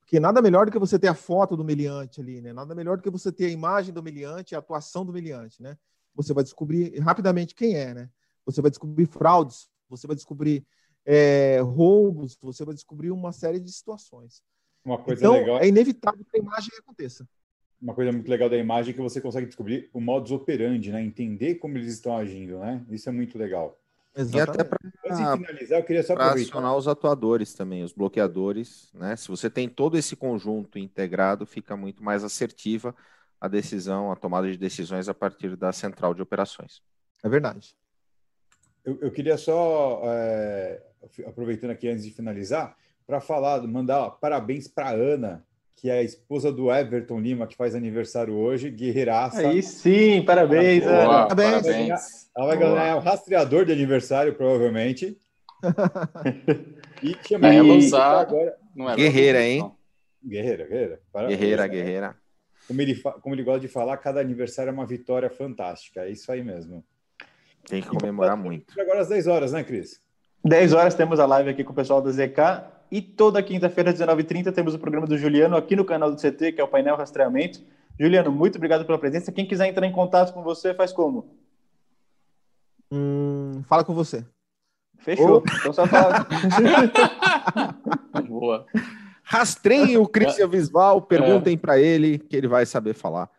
Porque nada melhor do que você ter a foto do meliante ali, né? Nada melhor do que você ter a imagem do meliante, a atuação do meliante, né? Você vai descobrir rapidamente quem é, né? Você vai descobrir fraudes, você vai descobrir é, roubos, você vai descobrir uma série de situações. Uma coisa então, legal. É inevitável que a imagem aconteça uma coisa muito legal da imagem é que você consegue descobrir o modus operandi, né? Entender como eles estão agindo, né? Isso é muito legal. Exatamente. E até para finalizar, eu queria só acionar os atuadores também, os bloqueadores, né? Se você tem todo esse conjunto integrado, fica muito mais assertiva a decisão, a tomada de decisões a partir da central de operações. É verdade. Eu, eu queria só, é, aproveitando aqui antes de finalizar, para falar, mandar parabéns para Ana, que é a esposa do Everton Lima, que faz aniversário hoje, guerreiraça. Aí sim, parabéns, Boa, Ana. Parabéns. parabéns. Ela vai ganhar um rastreador de aniversário, provavelmente. [LAUGHS] e chama é, agora. É guerreira, hein? Guerreira, guerreira. Parabéns, guerreira, né? guerreira. Como ele, como ele gosta de falar, cada aniversário é uma vitória fantástica. É isso aí mesmo. Tem que comemorar muito. Agora às 10 horas, né, Cris? 10 horas temos a live aqui com o pessoal da ZK e toda quinta-feira, às 19h30, temos o programa do Juliano aqui no canal do CT, que é o painel Rastreamento. Juliano, muito obrigado pela presença. Quem quiser entrar em contato com você, faz como? Hum, fala com você. Fechou. Oh. Então só fala. [LAUGHS] Boa. Rastreiem o Cristian Visval, perguntem é. para ele que ele vai saber falar.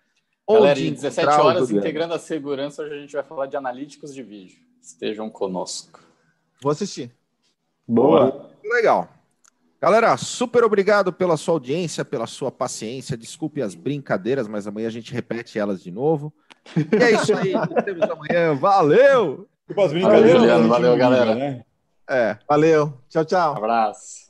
Galera, em 17 horas, integrando a segurança, hoje a gente vai falar de analíticos de vídeo. Estejam conosco. Vou assistir. Boa. Legal. Galera, super obrigado pela sua audiência, pela sua paciência. Desculpe as brincadeiras, mas amanhã a gente repete elas de novo. E é isso aí. Temos amanhã. Valeu! Valeu, Juliano. Valeu, galera. Né? É. Valeu. Tchau, tchau. abraço.